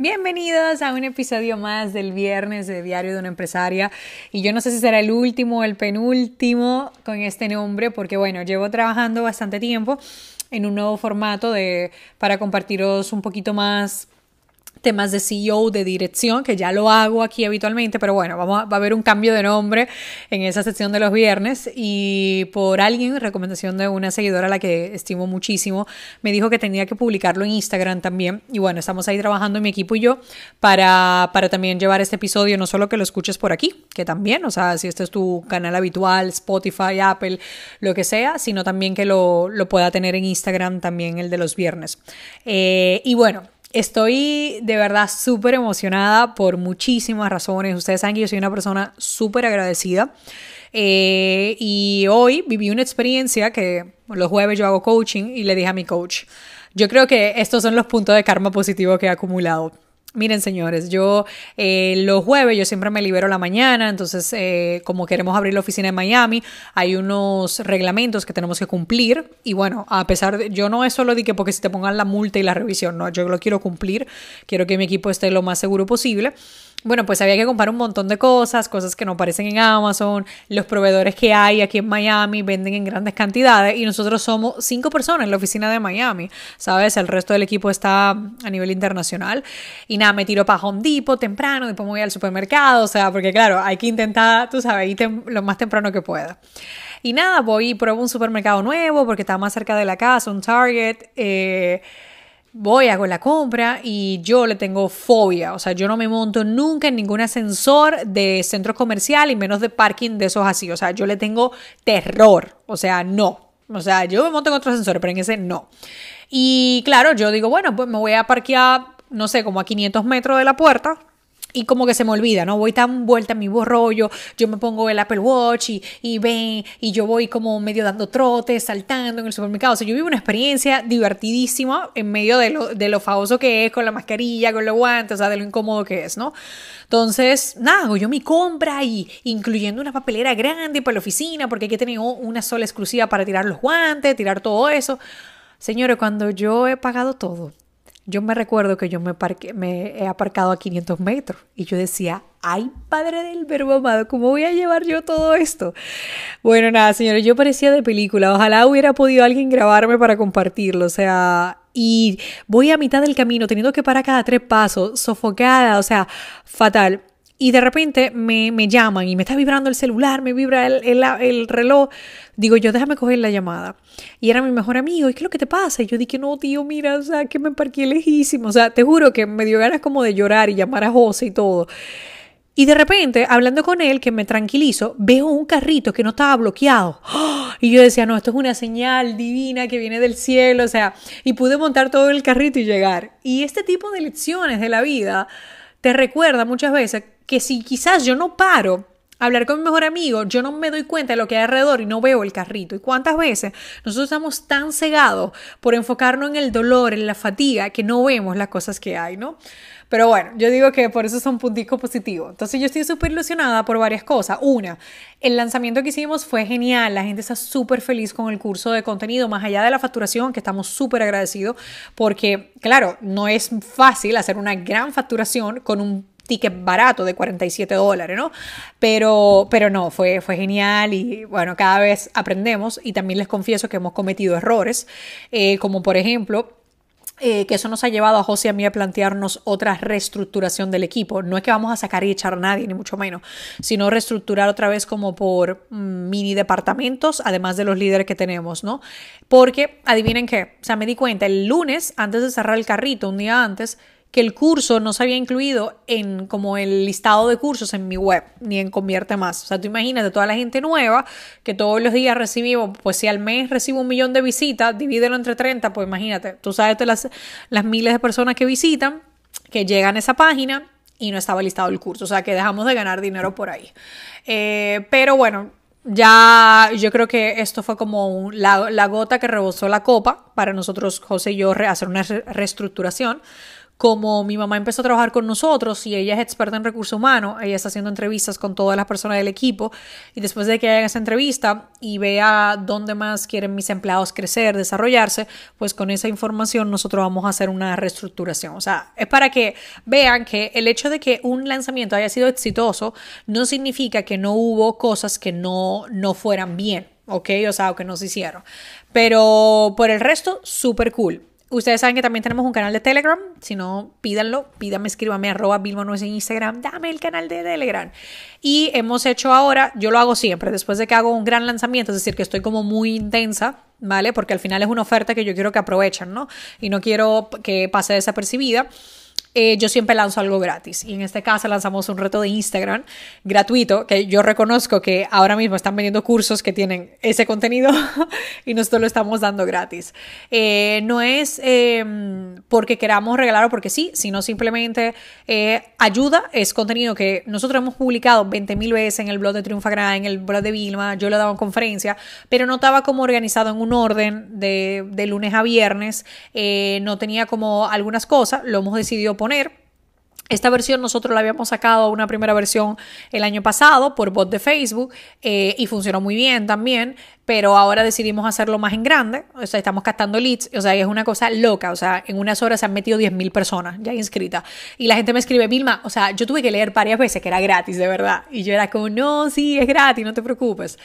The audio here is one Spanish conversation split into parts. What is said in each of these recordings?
Bienvenidos a un episodio más del viernes de Diario de una empresaria. Y yo no sé si será el último o el penúltimo con este nombre, porque bueno, llevo trabajando bastante tiempo en un nuevo formato de, para compartiros un poquito más temas de CEO, de dirección, que ya lo hago aquí habitualmente, pero bueno, vamos a, va a haber un cambio de nombre en esa sección de los viernes y por alguien, recomendación de una seguidora a la que estimo muchísimo, me dijo que tenía que publicarlo en Instagram también y bueno, estamos ahí trabajando mi equipo y yo para, para también llevar este episodio, no solo que lo escuches por aquí, que también, o sea, si este es tu canal habitual, Spotify, Apple, lo que sea, sino también que lo, lo pueda tener en Instagram también el de los viernes. Eh, y bueno, Estoy de verdad súper emocionada por muchísimas razones. Ustedes saben que yo soy una persona súper agradecida. Eh, y hoy viví una experiencia que los jueves yo hago coaching y le dije a mi coach, yo creo que estos son los puntos de karma positivo que he acumulado. Miren, señores, yo eh, los jueves yo siempre me libero la mañana, entonces eh, como queremos abrir la oficina en Miami, hay unos reglamentos que tenemos que cumplir y bueno, a pesar de, yo no es solo de que porque si te pongan la multa y la revisión, no, yo lo quiero cumplir, quiero que mi equipo esté lo más seguro posible bueno, pues había que comprar un montón de cosas, cosas que no aparecen en Amazon, los proveedores que hay aquí en Miami venden en grandes cantidades y nosotros somos cinco personas en la oficina de Miami, ¿sabes? El resto del equipo está a nivel internacional y nada, me tiro para Home Depot temprano, después me voy al supermercado, o sea, porque claro, hay que intentar, tú sabes, lo más temprano que pueda. Y nada, voy y pruebo un supermercado nuevo porque está más cerca de la casa, un Target. Eh, voy, hago la compra y yo le tengo fobia. O sea, yo no me monto nunca en ningún ascensor de centro comercial y menos de parking de esos así. O sea, yo le tengo terror. O sea, no. O sea, yo me monto en otro ascensor, pero en ese no. Y claro, yo digo, bueno, pues me voy a parquear, no sé, como a 500 metros de la puerta y como que se me olvida, ¿no? Voy tan vuelta en mi rollo, yo me pongo el Apple Watch y, y ven, y yo voy como medio dando trotes, saltando en el supermercado. O sea, yo vivo una experiencia divertidísima en medio de lo, de lo famoso que es, con la mascarilla, con los guantes, o sea, de lo incómodo que es, ¿no? Entonces, nada, hago yo mi compra y incluyendo una papelera grande para la oficina, porque hay que tener una sola exclusiva para tirar los guantes, tirar todo eso. Señores, cuando yo he pagado todo, yo me recuerdo que yo me, me he aparcado a 500 metros y yo decía, ay, padre del verbo amado, ¿cómo voy a llevar yo todo esto? Bueno, nada, señores, yo parecía de película. Ojalá hubiera podido alguien grabarme para compartirlo. O sea, y voy a mitad del camino teniendo que parar cada tres pasos, sofocada, o sea, fatal y de repente me, me, llaman y me está vibrando el celular, me vibra el, el, el, reloj. Digo yo, déjame coger la llamada. Y era mi mejor amigo, ¿y qué es lo que te pasa? Y yo dije, no, tío, mira, o sea, que me parqué lejísimo. O sea, te juro que me dio ganas como de llorar y llamar a José y todo. Y de repente, hablando con él, que me tranquilizo, veo un carrito que no estaba bloqueado. Y yo decía, no, esto es una señal divina que viene del cielo, o sea, y pude montar todo el carrito y llegar. Y este tipo de lecciones de la vida te recuerda muchas veces que si quizás yo no paro a hablar con mi mejor amigo, yo no me doy cuenta de lo que hay alrededor y no veo el carrito. ¿Y cuántas veces nosotros estamos tan cegados por enfocarnos en el dolor, en la fatiga, que no vemos las cosas que hay, ¿no? Pero bueno, yo digo que por eso son punticos positivos. Entonces yo estoy súper ilusionada por varias cosas. Una, el lanzamiento que hicimos fue genial. La gente está súper feliz con el curso de contenido, más allá de la facturación, que estamos súper agradecidos, porque, claro, no es fácil hacer una gran facturación con un ticket barato de 47 dólares, ¿no? Pero, pero no, fue, fue genial y bueno, cada vez aprendemos y también les confieso que hemos cometido errores, eh, como por ejemplo eh, que eso nos ha llevado a José y a mí a plantearnos otra reestructuración del equipo. No es que vamos a sacar y echar a nadie, ni mucho menos, sino reestructurar otra vez como por mm, mini departamentos, además de los líderes que tenemos, ¿no? Porque, adivinen qué, o sea, me di cuenta el lunes, antes de cerrar el carrito, un día antes, que el curso no se había incluido en como el listado de cursos en mi web, ni en Convierte Más. O sea, tú imagínate toda la gente nueva que todos los días recibimos, pues si al mes recibo un millón de visitas, divídelo entre 30, pues imagínate, tú sabes las, las miles de personas que visitan, que llegan a esa página y no estaba listado el curso. O sea, que dejamos de ganar dinero por ahí. Eh, pero bueno, ya yo creo que esto fue como la, la, gota que rebosó la copa para nosotros, José y yo, hacer una reestructuración como mi mamá empezó a trabajar con nosotros y ella es experta en recursos humanos, ella está haciendo entrevistas con todas las personas del equipo y después de que haga esa entrevista y vea dónde más quieren mis empleados crecer, desarrollarse, pues con esa información nosotros vamos a hacer una reestructuración. O sea, es para que vean que el hecho de que un lanzamiento haya sido exitoso no significa que no hubo cosas que no, no fueran bien. ¿ok? O sea, o que no se hicieron. Pero por el resto, súper cool. Ustedes saben que también tenemos un canal de Telegram. Si no, pídanlo. Pídame, escríbame arroba es en Instagram. Dame el canal de Telegram. Y hemos hecho ahora, yo lo hago siempre, después de que hago un gran lanzamiento, es decir, que estoy como muy intensa, ¿vale? Porque al final es una oferta que yo quiero que aprovechen, ¿no? Y no quiero que pase desapercibida. Eh, yo siempre lanzo algo gratis. Y en este caso lanzamos un reto de Instagram gratuito, que yo reconozco que ahora mismo están vendiendo cursos que tienen ese contenido y nosotros lo estamos dando gratis. Eh, no es em, porque queramos regalar o porque sí, sino simplemente eh, ayuda. Es contenido que nosotros hemos publicado 20.000 veces en el blog de Triunfa Gran, en el blog de Vilma, yo lo dado en conferencia, pero no estaba como organizado en un orden de, de lunes a viernes. no tenía como algunas cosas, lo hemos decidido poner esta versión nosotros la habíamos sacado una primera versión el año pasado por bot de Facebook eh, y funcionó muy bien también, pero ahora decidimos hacerlo más en grande, o sea, estamos captando leads, o sea, es una cosa loca, o sea, en unas horas se han metido 10.000 personas ya inscritas. Y la gente me escribe, Vilma, o sea, yo tuve que leer varias veces que era gratis, de verdad, y yo era como, no, sí, es gratis, no te preocupes.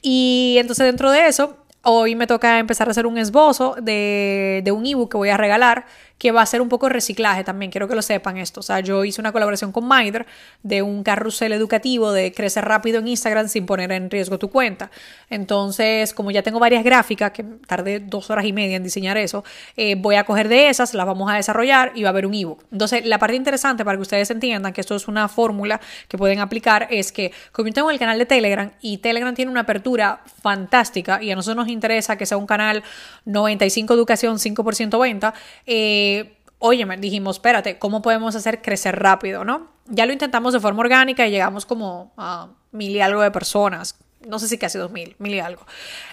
Y entonces dentro de eso, hoy me toca empezar a hacer un esbozo de, de un ebook que voy a regalar que va a ser un poco reciclaje también, quiero que lo sepan esto. O sea, yo hice una colaboración con Mider de un carrusel educativo de crecer rápido en Instagram sin poner en riesgo tu cuenta. Entonces, como ya tengo varias gráficas, que tardé dos horas y media en diseñar eso, eh, voy a coger de esas, las vamos a desarrollar y va a haber un ebook. Entonces, la parte interesante para que ustedes entiendan que esto es una fórmula que pueden aplicar es que, como yo tengo el canal de Telegram y Telegram tiene una apertura fantástica y a nosotros nos interesa que sea un canal 95 educación, 5% venta, eh, oye, dijimos, espérate, ¿cómo podemos hacer crecer rápido, no? Ya lo intentamos de forma orgánica y llegamos como a mil y algo de personas. No sé si casi dos mil, mil y algo.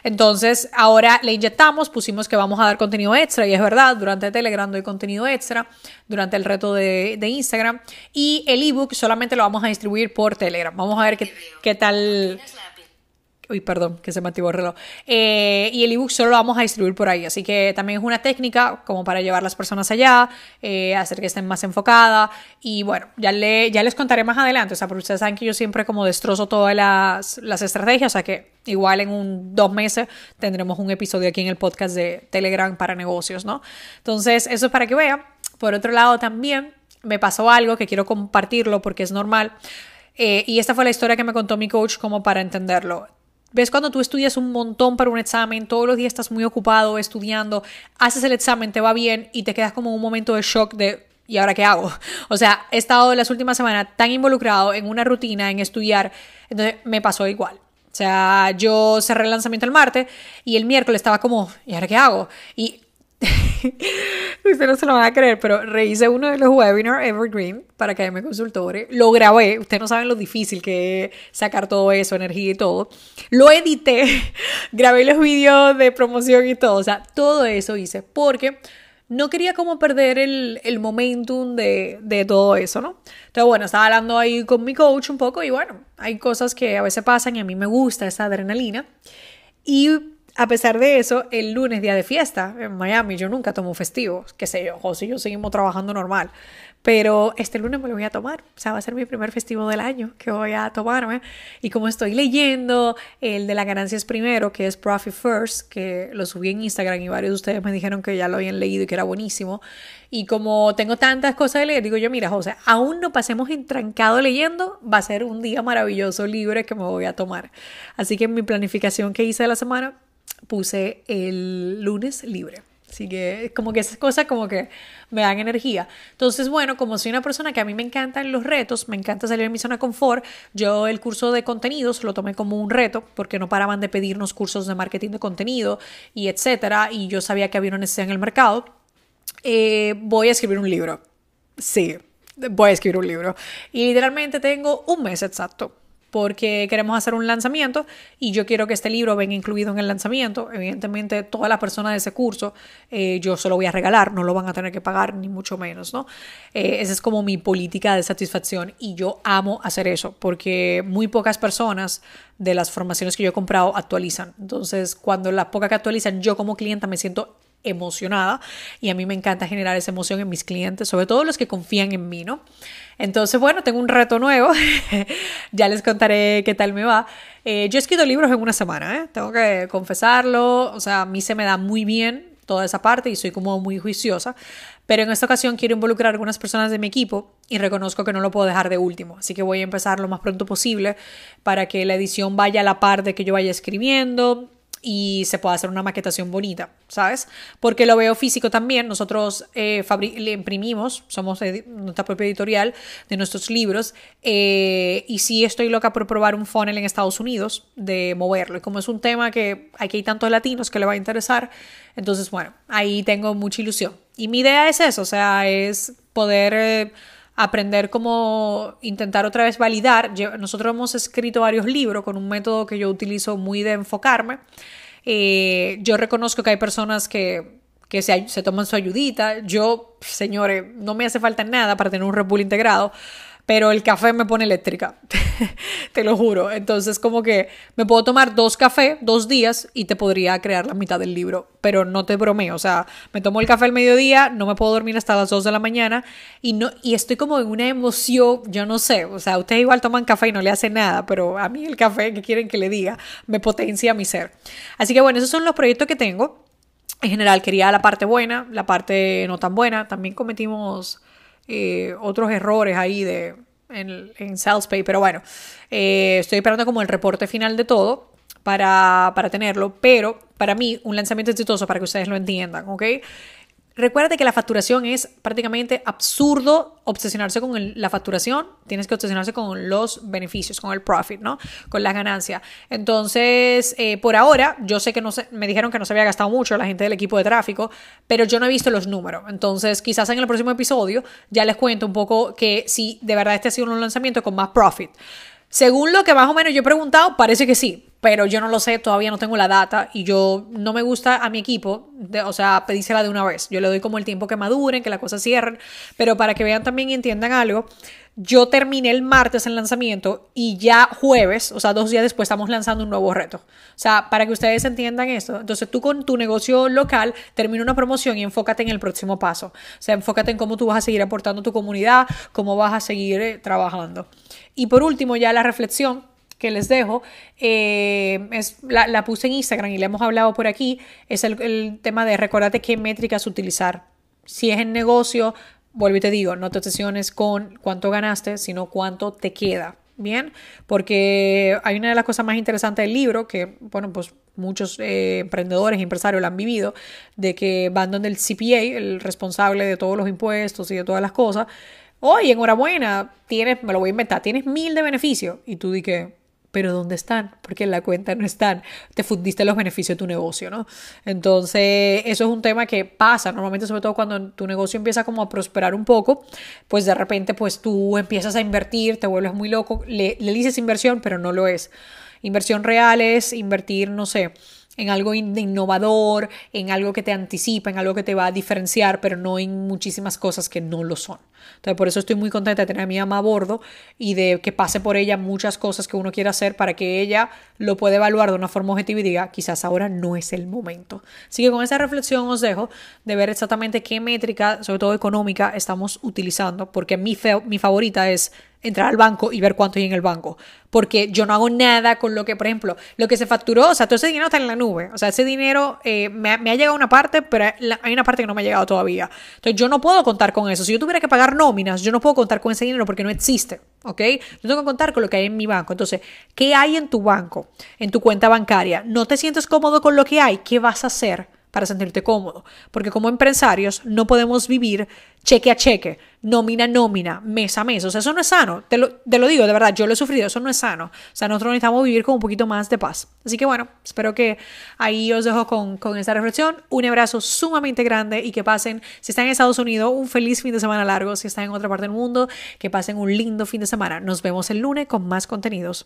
Entonces, ahora le inyectamos, pusimos que vamos a dar contenido extra, y es verdad, durante Telegram doy contenido extra, durante el reto de, Instagram, y el ebook solamente lo vamos a distribuir por Telegram. Vamos a ver qué tal Uy, perdón, que se me activó el reloj. Eh, y el ebook solo lo vamos a distribuir por ahí. Así que también es una técnica como para llevar las personas allá, eh, hacer que estén más enfocadas. Y bueno, ya, le, ya les contaré más adelante. O sea, porque ustedes saben que yo siempre como destrozo todas las, las estrategias. O sea que igual en un dos meses tendremos un episodio aquí en el podcast de Telegram para negocios, ¿no? Entonces, eso es para que vean. Por otro lado, también me pasó algo que quiero compartirlo porque es normal. Eh, y esta fue la historia que me contó mi coach como para entenderlo. ¿Ves cuando tú estudias un montón para un examen, todos los días estás muy ocupado estudiando, haces el examen, te va bien y te quedas como un momento de shock de ¿y ahora qué hago? O sea, he estado las últimas semanas tan involucrado en una rutina, en estudiar, entonces me pasó igual. O sea, yo cerré el lanzamiento el martes y el miércoles estaba como, ¿y ahora qué hago? Y Ustedes no se lo van a creer, pero rehice uno de los webinars Evergreen para que me Consultores. Lo grabé. Ustedes no saben lo difícil que es sacar todo eso, energía y todo. Lo edité. grabé los vídeos de promoción y todo. O sea, todo eso hice porque no quería como perder el, el momentum de, de, todo eso, ¿no? Entonces, bueno, estaba hablando ahí con mi coach un poco y bueno, hay cosas que a veces pasan y a mí me gusta esa adrenalina. Y a pesar de eso, el lunes, día de fiesta en Miami, yo nunca tomo festivos, qué sé yo, José y yo seguimos trabajando normal. Pero este lunes me lo voy a tomar. O sea, va a ser mi primer festivo del año que voy a tomarme. Y como estoy leyendo el de la ganancia es primero, que es Profit First, que lo subí en Instagram y varios de ustedes me dijeron que ya lo habían leído y que era buenísimo. Y como tengo tantas cosas de leer, digo yo, mira, José, aún no pasemos entrancado leyendo, va a ser un día maravilloso, libre, que me voy a tomar. Así que mi planificación que hice de la semana, puse el lunes libre. Así que como que esas cosas como que me dan energía. Entonces, bueno, como soy una persona que a mí me encantan los retos, me encanta salir de mi zona de confort, yo el curso de contenidos lo tomé como un reto porque no paraban de pedirnos cursos de marketing de contenido y etcétera. Y yo sabía que había una necesidad en el mercado. Eh, voy a escribir un libro. Sí, voy a escribir un libro. Y literalmente tengo un mes exacto porque queremos hacer un lanzamiento y yo quiero que este libro venga incluido en el lanzamiento. Evidentemente, todas las personas de ese curso eh, yo se lo voy a regalar, no lo van a tener que pagar, ni mucho menos, ¿no? Eh, esa es como mi política de satisfacción y yo amo hacer eso porque muy pocas personas de las formaciones que yo he comprado actualizan. Entonces, cuando las pocas que actualizan, yo como clienta me siento emocionada y a mí me encanta generar esa emoción en mis clientes, sobre todo los que confían en mí, ¿no? Entonces, bueno, tengo un reto nuevo, ya les contaré qué tal me va. Eh, yo he escrito libros en una semana, ¿eh? tengo que confesarlo, o sea, a mí se me da muy bien toda esa parte y soy como muy juiciosa, pero en esta ocasión quiero involucrar a algunas personas de mi equipo y reconozco que no lo puedo dejar de último, así que voy a empezar lo más pronto posible para que la edición vaya a la par de que yo vaya escribiendo, y se puede hacer una maquetación bonita, ¿sabes? Porque lo veo físico también. Nosotros eh, le imprimimos, somos nuestra propia editorial de nuestros libros eh, y sí estoy loca por probar un funnel en Estados Unidos de moverlo. Y como es un tema que aquí hay tantos latinos que le va a interesar, entonces bueno, ahí tengo mucha ilusión. Y mi idea es eso, o sea, es poder... Eh, aprender cómo intentar otra vez validar. Nosotros hemos escrito varios libros con un método que yo utilizo muy de enfocarme. Eh, yo reconozco que hay personas que, que se, se, toman su ayudita. Yo, señores, no me hace falta nada para tener un Red Bull integrado pero el café me pone eléctrica, te lo juro. Entonces como que me puedo tomar dos cafés, dos días y te podría crear la mitad del libro, pero no te bromeo, o sea, me tomo el café al mediodía, no me puedo dormir hasta las 2 de la mañana y, no, y estoy como en una emoción, yo no sé, o sea, ustedes igual toman café y no le hace nada, pero a mí el café, que quieren que le diga? Me potencia mi ser. Así que bueno, esos son los proyectos que tengo. En general quería la parte buena, la parte no tan buena. También cometimos eh, otros errores ahí de, en, en SalesPay, pero bueno, eh, estoy esperando como el reporte final de todo para, para tenerlo, pero para mí un lanzamiento exitoso para que ustedes lo entiendan, ¿ok? Recuerda que la facturación es prácticamente absurdo obsesionarse con la facturación, tienes que obsesionarse con los beneficios, con el profit, ¿no? Con la ganancia. Entonces, eh, por ahora, yo sé que no se, me dijeron que no se había gastado mucho la gente del equipo de tráfico, pero yo no he visto los números. Entonces, quizás en el próximo episodio ya les cuento un poco que si de verdad este ha sido un lanzamiento con más profit. Según lo que más o menos yo he preguntado, parece que sí, pero yo no lo sé, todavía no tengo la data y yo no me gusta a mi equipo, o sea, pedírsela de una vez. Yo le doy como el tiempo que maduren, que las cosas cierren, pero para que vean también y entiendan algo, yo terminé el martes el lanzamiento y ya jueves, o sea, dos días después estamos lanzando un nuevo reto. O sea, para que ustedes entiendan esto, entonces tú con tu negocio local termina una promoción y enfócate en el próximo paso. O sea, enfócate en cómo tú vas a seguir aportando tu comunidad, cómo vas a seguir eh, trabajando. Y por último, ya la reflexión que les dejo, eh, es, la, puse en Instagram y le hemos hablado por aquí, es el, tema de recordarte qué métricas utilizar. Si es en negocio, vuelvo y te digo, no te obsesiones con cuánto ganaste, sino cuánto te queda. Bien, porque hay una de las cosas más interesantes del libro que, bueno, pues muchos eh, emprendedores y empresarios lo han vivido, de que van donde el CPA, el responsable de todos los impuestos y de todas las cosas, oye, enhorabuena, tienes, me lo voy a inventar, tienes mil de beneficios. Y tú di que, pero ¿dónde están? Porque en la cuenta no están. Te fundiste los beneficios de tu negocio, ¿no? Entonces, eso es un tema que pasa normalmente, sobre todo cuando tu negocio empieza como a prosperar un poco, pues de repente, pues tú empiezas a invertir, te vuelves muy loco, le, le dices inversión, pero no lo es. Inversión real es invertir, no sé, en algo innovador, en algo que te anticipa, en algo que te va a diferenciar, pero no en muchísimas cosas que no lo son. Entonces, por eso estoy muy contenta de tener a mi mamá a bordo y de que pase por ella muchas cosas que uno quiere hacer para que ella lo pueda evaluar de una forma objetiva y diga, quizás ahora no es el momento. Así que con esa reflexión os dejo de ver exactamente qué métrica, sobre todo económica, estamos utilizando, porque mi, mi favorita es entrar al banco y ver cuánto hay en el banco. Porque yo no hago nada con lo que, por ejemplo, lo que se facturó, o sea, todo ese dinero está en la nube. O sea, ese dinero eh, me, ha, llegado una parte, pero hay una parte que no me ha llegado todavía. Entonces, yo no puedo contar con eso. Si yo tuviera que pagar nóminas, yo no puedo contar con ese dinero porque no existe. ¿Ok? Yo tengo que contar con lo que hay en mi banco. Entonces, ¿qué hay en tu banco? En tu cuenta bancaria. ¿No te sientes cómodo con lo que hay? ¿Qué vas a hacer? Para sentirte cómodo. Porque como empresarios no podemos vivir cheque a cheque, nómina a nómina, mes a mes. O sea, eso no es sano. Te lo, te lo digo, de verdad, yo lo he sufrido, eso no es sano. O sea, nosotros necesitamos vivir con un poquito más de paz. Así que bueno, espero que ahí os dejo con, con esta reflexión. Un abrazo sumamente grande y que pasen, si están en Estados Unidos, un feliz fin de semana largo. Si están en otra parte del mundo, que pasen un lindo fin de semana. Nos vemos el lunes con más contenidos.